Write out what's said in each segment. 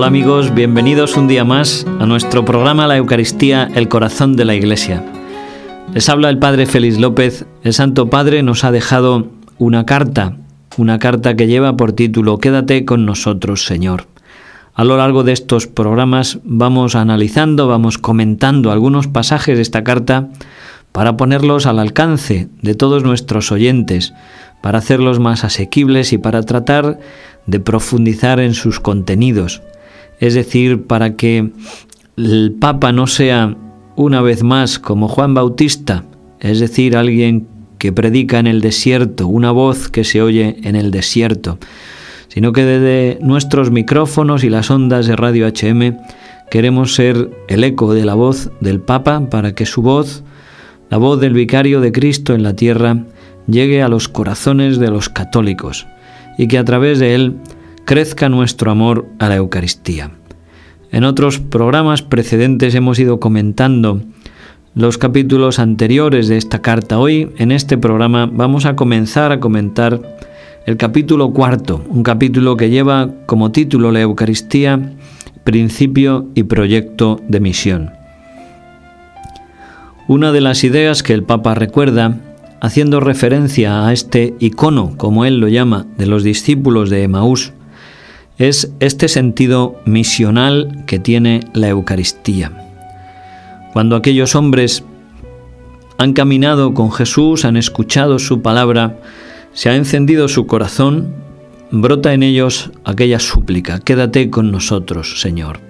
Hola amigos, bienvenidos un día más a nuestro programa La Eucaristía, el corazón de la Iglesia. Les habla el Padre Félix López. El Santo Padre nos ha dejado una carta, una carta que lleva por título Quédate con nosotros, Señor. A lo largo de estos programas vamos analizando, vamos comentando algunos pasajes de esta carta para ponerlos al alcance de todos nuestros oyentes, para hacerlos más asequibles y para tratar de profundizar en sus contenidos. Es decir, para que el Papa no sea una vez más como Juan Bautista, es decir, alguien que predica en el desierto, una voz que se oye en el desierto, sino que desde nuestros micrófonos y las ondas de Radio HM queremos ser el eco de la voz del Papa para que su voz, la voz del vicario de Cristo en la tierra, llegue a los corazones de los católicos y que a través de él crezca nuestro amor a la Eucaristía. En otros programas precedentes hemos ido comentando los capítulos anteriores de esta carta. Hoy, en este programa, vamos a comenzar a comentar el capítulo cuarto, un capítulo que lleva como título la Eucaristía, principio y proyecto de misión. Una de las ideas que el Papa recuerda haciendo referencia a este icono, como él lo llama, de los discípulos de Emaús, es este sentido misional que tiene la Eucaristía. Cuando aquellos hombres han caminado con Jesús, han escuchado su palabra, se ha encendido su corazón, brota en ellos aquella súplica, quédate con nosotros, Señor.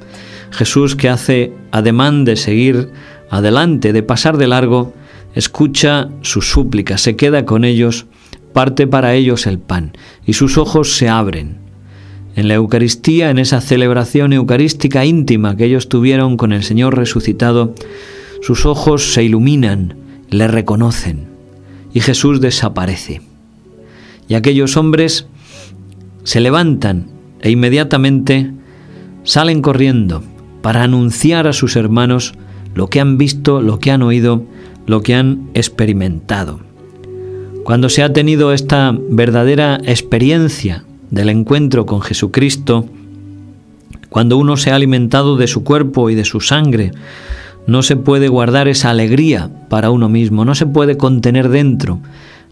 Jesús que hace ademán de seguir adelante, de pasar de largo, escucha sus súplicas, se queda con ellos, parte para ellos el pan, y sus ojos se abren. En la Eucaristía, en esa celebración eucarística íntima que ellos tuvieron con el Señor resucitado, sus ojos se iluminan, le reconocen, y Jesús desaparece. Y aquellos hombres se levantan e inmediatamente salen corriendo para anunciar a sus hermanos lo que han visto, lo que han oído lo que han experimentado. Cuando se ha tenido esta verdadera experiencia del encuentro con Jesucristo, cuando uno se ha alimentado de su cuerpo y de su sangre, no se puede guardar esa alegría para uno mismo, no se puede contener dentro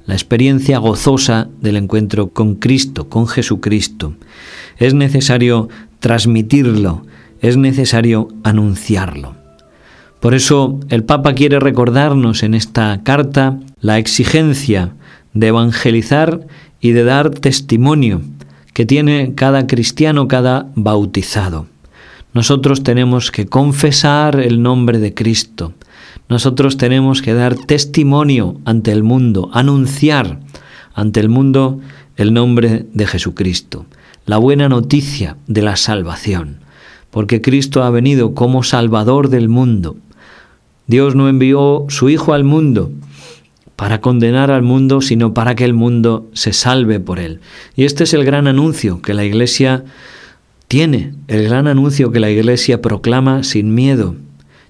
la experiencia gozosa del encuentro con Cristo, con Jesucristo. Es necesario transmitirlo, es necesario anunciarlo. Por eso el Papa quiere recordarnos en esta carta la exigencia de evangelizar y de dar testimonio que tiene cada cristiano, cada bautizado. Nosotros tenemos que confesar el nombre de Cristo. Nosotros tenemos que dar testimonio ante el mundo, anunciar ante el mundo el nombre de Jesucristo, la buena noticia de la salvación, porque Cristo ha venido como Salvador del mundo Dios no envió su Hijo al mundo para condenar al mundo, sino para que el mundo se salve por él. Y este es el gran anuncio que la Iglesia tiene, el gran anuncio que la Iglesia proclama sin miedo,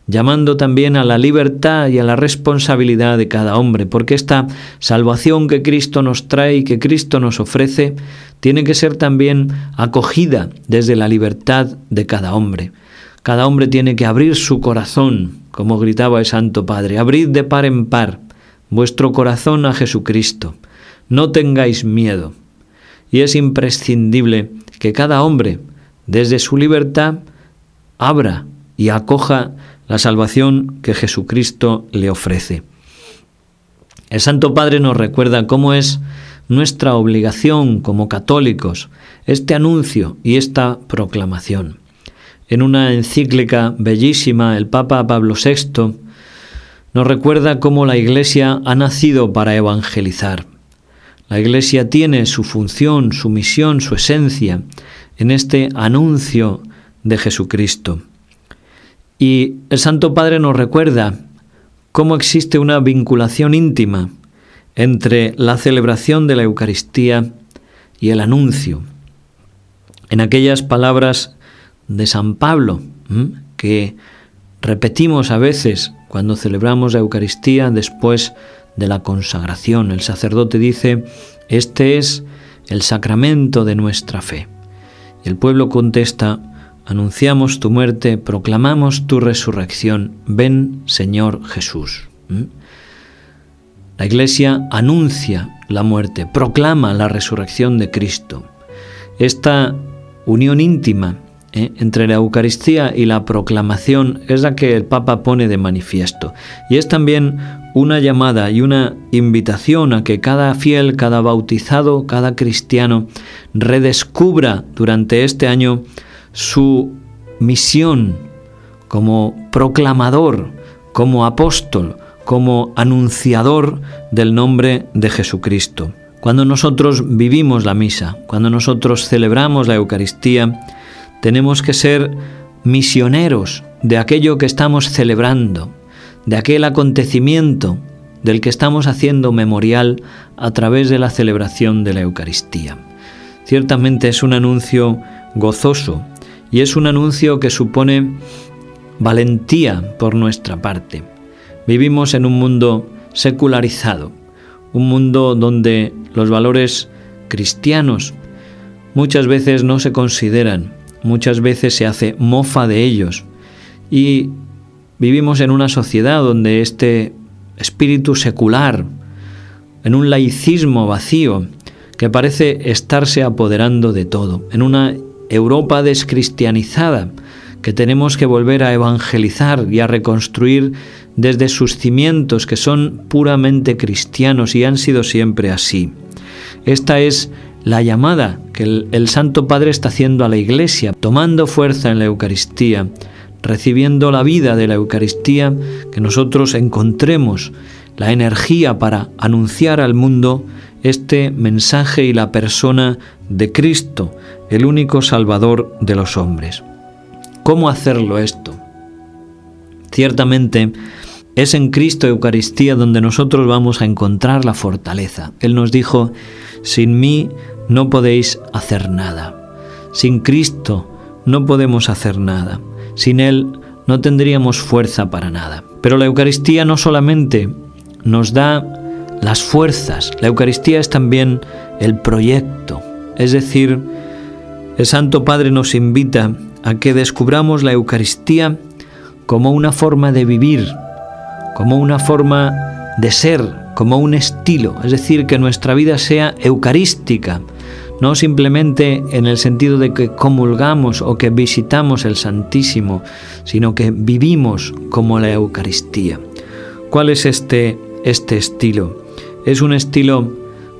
llamando también a la libertad y a la responsabilidad de cada hombre, porque esta salvación que Cristo nos trae y que Cristo nos ofrece, tiene que ser también acogida desde la libertad de cada hombre. Cada hombre tiene que abrir su corazón como gritaba el Santo Padre, abrid de par en par vuestro corazón a Jesucristo, no tengáis miedo. Y es imprescindible que cada hombre, desde su libertad, abra y acoja la salvación que Jesucristo le ofrece. El Santo Padre nos recuerda cómo es nuestra obligación como católicos este anuncio y esta proclamación. En una encíclica bellísima, el Papa Pablo VI nos recuerda cómo la Iglesia ha nacido para evangelizar. La Iglesia tiene su función, su misión, su esencia en este anuncio de Jesucristo. Y el Santo Padre nos recuerda cómo existe una vinculación íntima entre la celebración de la Eucaristía y el anuncio. En aquellas palabras de San Pablo, que repetimos a veces cuando celebramos la Eucaristía después de la consagración. El sacerdote dice, este es el sacramento de nuestra fe. Y el pueblo contesta, anunciamos tu muerte, proclamamos tu resurrección. Ven, Señor Jesús. ¿Mm? La Iglesia anuncia la muerte, proclama la resurrección de Cristo. Esta unión íntima ¿eh? entre la Eucaristía y la proclamación es la que el Papa pone de manifiesto. Y es también una llamada y una invitación a que cada fiel, cada bautizado, cada cristiano redescubra durante este año su misión como proclamador, como apóstol, como anunciador del nombre de Jesucristo. Cuando nosotros vivimos la misa, cuando nosotros celebramos la Eucaristía, tenemos que ser misioneros de aquello que estamos celebrando, de aquel acontecimiento del que estamos haciendo memorial a través de la celebración de la Eucaristía. Ciertamente es un anuncio gozoso y es un anuncio que supone valentía por nuestra parte. Vivimos en un mundo secularizado, un mundo donde los valores cristianos muchas veces no se consideran, muchas veces se hace mofa de ellos y vivimos en una sociedad donde este espíritu secular, en un laicismo vacío que parece estarse apoderando de todo, en una Europa descristianizada que tenemos que volver a evangelizar y a reconstruir desde sus cimientos que son puramente cristianos y han sido siempre así. Esta es la llamada que el, Santo Padre está haciendo a la Iglesia, tomando fuerza en la Eucaristía, recibiendo la vida de la Eucaristía, que nosotros encontremos la energía para anunciar al mundo este mensaje y la persona de Cristo, el único Salvador de los hombres. ¿Cómo hacerlo esto? Ciertamente es en Cristo Eucaristía donde nosotros vamos a encontrar la fortaleza. Él nos dijo, sin mí no podéis hacer nada. Sin Cristo no podemos hacer nada. Sin Él no tendríamos fuerza para nada. Pero la Eucaristía no solamente nos da las fuerzas, la Eucaristía es también el proyecto. Es decir, el Santo Padre nos invita a que descubramos la Eucaristía como una forma de vivir, como una forma de ser, como un estilo, es decir, que nuestra vida sea eucarística, no simplemente en el sentido de que comulgamos o que visitamos el Santísimo, sino que vivimos como la Eucaristía. ¿Cuál es este, este estilo? Es un estilo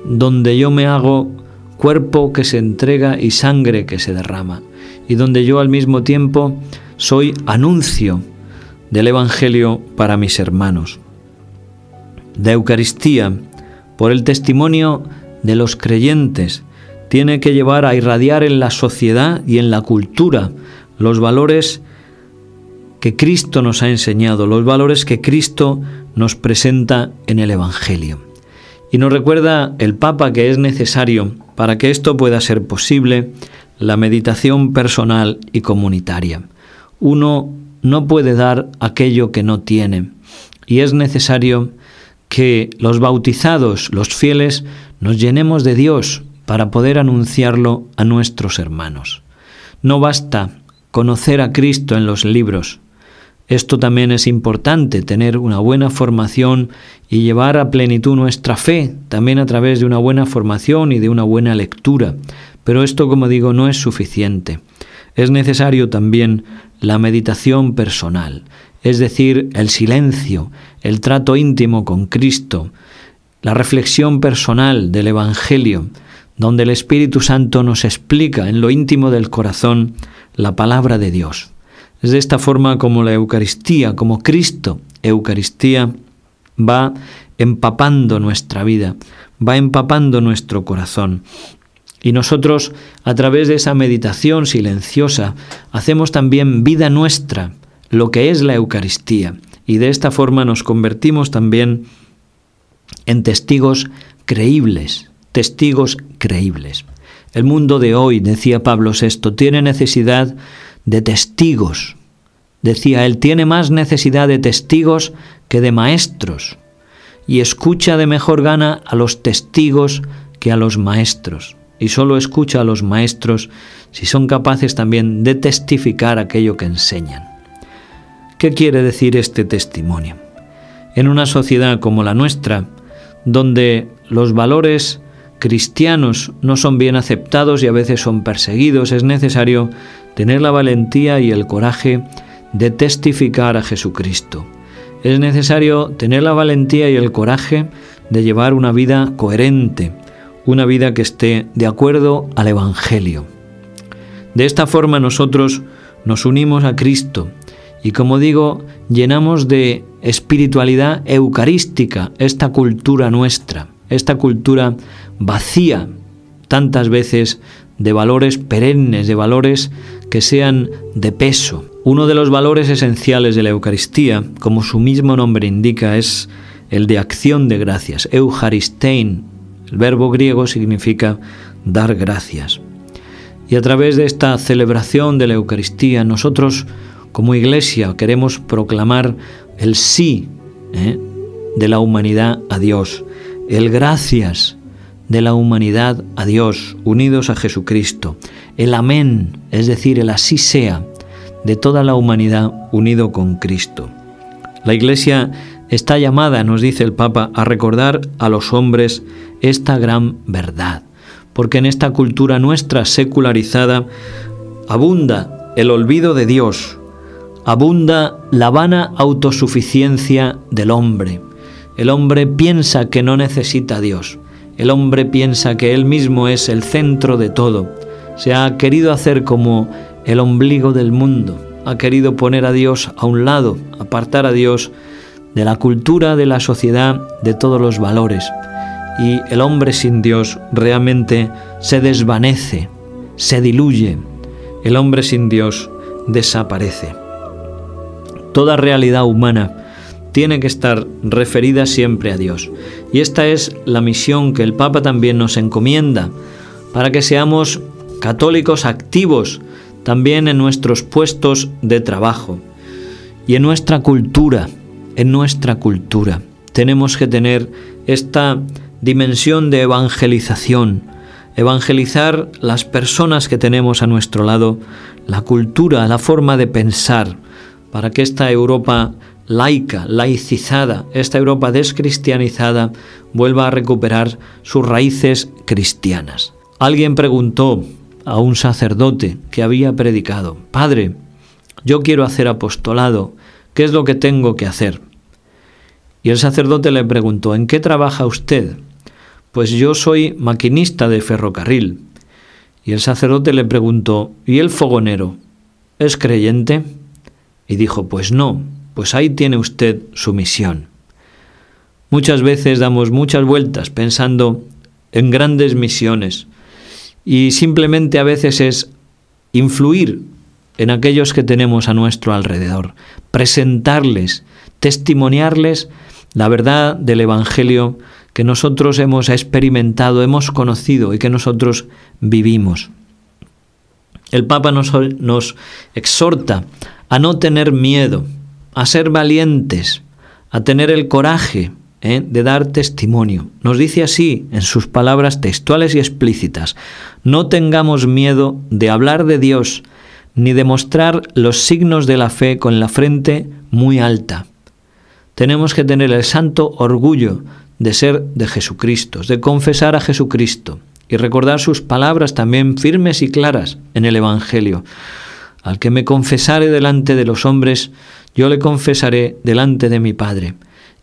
donde yo me hago cuerpo que se entrega y sangre que se derrama, y donde yo al mismo tiempo soy anuncio del Evangelio para mis hermanos. De Eucaristía, por el testimonio de los creyentes, tiene que llevar a irradiar en la sociedad y en la cultura los valores que Cristo nos ha enseñado, los valores que Cristo nos presenta en el Evangelio. Y nos recuerda el Papa que es necesario, para que esto pueda ser posible, la meditación personal y comunitaria. Uno no puede dar aquello que no tiene, y es necesario que los bautizados, los fieles, nos llenemos de Dios para poder anunciarlo a nuestros hermanos. No basta conocer a Cristo en los libros, esto también es importante, tener una buena formación y llevar a plenitud nuestra fe, también a través de una buena formación y de una buena lectura. Pero esto, como digo, no es suficiente. Es necesario también la meditación personal, es decir, el silencio, el trato íntimo con Cristo, la reflexión personal del Evangelio, donde el Espíritu Santo nos explica en lo íntimo del corazón la palabra de Dios. Es de esta forma como la Eucaristía, como Cristo, Eucaristía, va empapando nuestra vida, va empapando nuestro corazón. Y nosotros, a través de esa meditación silenciosa, hacemos también vida nuestra, lo que es la Eucaristía. Y de esta forma nos convertimos también en testigos creíbles, testigos creíbles. El mundo de hoy, decía Pablo VI, tiene necesidad de testigos. Decía, él tiene más necesidad de testigos que de maestros, y escucha de mejor gana a los testigos que a los maestros. Y solo escucha a los maestros si son capaces también de testificar aquello que enseñan. ¿Qué quiere decir este testimonio? En una sociedad como la nuestra, donde los valores cristianos no son bien aceptados y a veces son perseguidos, es necesario tener la valentía y el coraje de testificar a Jesucristo. Es necesario tener la valentía y el coraje de llevar una vida coherente, una vida que esté de acuerdo al Evangelio. De esta forma nosotros nos unimos a Cristo y como digo, llenamos de espiritualidad eucarística esta cultura nuestra, esta cultura vacía tantas veces de valores perennes, de valores que sean de peso. Uno de los valores esenciales de la Eucaristía, como su mismo nombre indica, es el de acción de gracias. Eucharistein, el verbo griego significa dar gracias. Y a través de esta celebración de la Eucaristía, nosotros como iglesia queremos proclamar el sí ¿eh? de la humanidad a Dios, el gracias de la humanidad a Dios, unidos a Jesucristo, el amén, es decir, el así sea, de toda la humanidad unido con Cristo. La Iglesia está llamada, nos dice el Papa, a recordar a los hombres esta gran verdad, porque en esta cultura nuestra secularizada abunda el olvido de Dios, abunda la vana autosuficiencia del hombre. El hombre piensa que no necesita a Dios. El hombre piensa que él mismo es el centro de todo. Se ha querido hacer como el ombligo del mundo. Ha querido poner a Dios a un lado, apartar a Dios de la cultura, de la sociedad, de todos los valores. Y el hombre sin Dios realmente se desvanece, se diluye. El hombre sin Dios desaparece. Toda realidad humana tiene que estar referida siempre a Dios. Y esta es la misión que el Papa también nos encomienda, para que seamos católicos activos también en nuestros puestos de trabajo y en nuestra cultura, en nuestra cultura. Tenemos que tener esta dimensión de evangelización, evangelizar las personas que tenemos a nuestro lado, la cultura, la forma de pensar, para que esta Europa laica, laicizada, esta Europa descristianizada, vuelva a recuperar sus raíces cristianas. Alguien preguntó a un sacerdote que había predicado, Padre, yo quiero hacer apostolado, ¿qué es lo que tengo que hacer? Y el sacerdote le preguntó, ¿en qué trabaja usted? Pues yo soy maquinista de ferrocarril. Y el sacerdote le preguntó, ¿y el fogonero? ¿Es creyente? Y dijo, pues no, pues ahí tiene usted su misión. Muchas veces damos muchas vueltas pensando en grandes misiones y simplemente a veces es influir en aquellos que tenemos a nuestro alrededor, presentarles, testimoniarles la verdad del Evangelio que nosotros hemos experimentado, hemos conocido y que nosotros vivimos. El Papa nos, exhorta a no tener miedo, a ser valientes, a tener el coraje ¿eh? de dar testimonio. Nos dice así en sus palabras textuales y explícitas, no tengamos miedo de hablar de Dios, ni de mostrar los signos de la fe con la frente muy alta. Tenemos que tener el santo orgullo de ser de Jesucristo, de confesar a Jesucristo y recordar sus palabras también firmes y claras en el Evangelio. Al que me confesare delante de los hombres, yo le confesaré delante de mi Padre.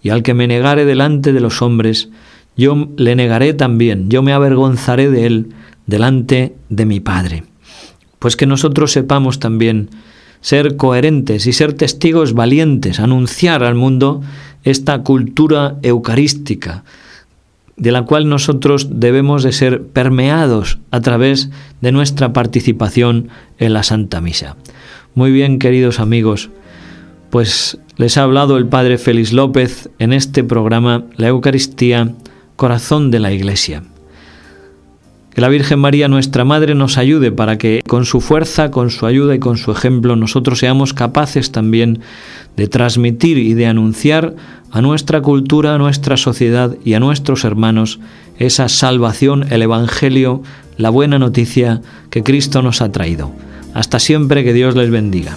Y al que me negare delante de los hombres, yo le negaré también, yo me avergonzaré de él delante de mi Padre. Pues que nosotros sepamos también ser coherentes y ser testigos valientes, anunciar al mundo esta cultura eucarística, de la cual nosotros debemos de ser permeados a través de nuestra participación en la Santa Misa. Muy bien, queridos amigos, pues les ha hablado el Padre Félix López en este programa La Eucaristía, Corazón de la Iglesia. Que la Virgen María, nuestra Madre, nos ayude para que con su fuerza, con su ayuda y con su ejemplo nosotros seamos capaces también de transmitir y de anunciar a nuestra cultura, a nuestra sociedad y a nuestros hermanos esa salvación, el Evangelio, la buena noticia que Cristo nos ha traído. Hasta siempre que Dios les bendiga.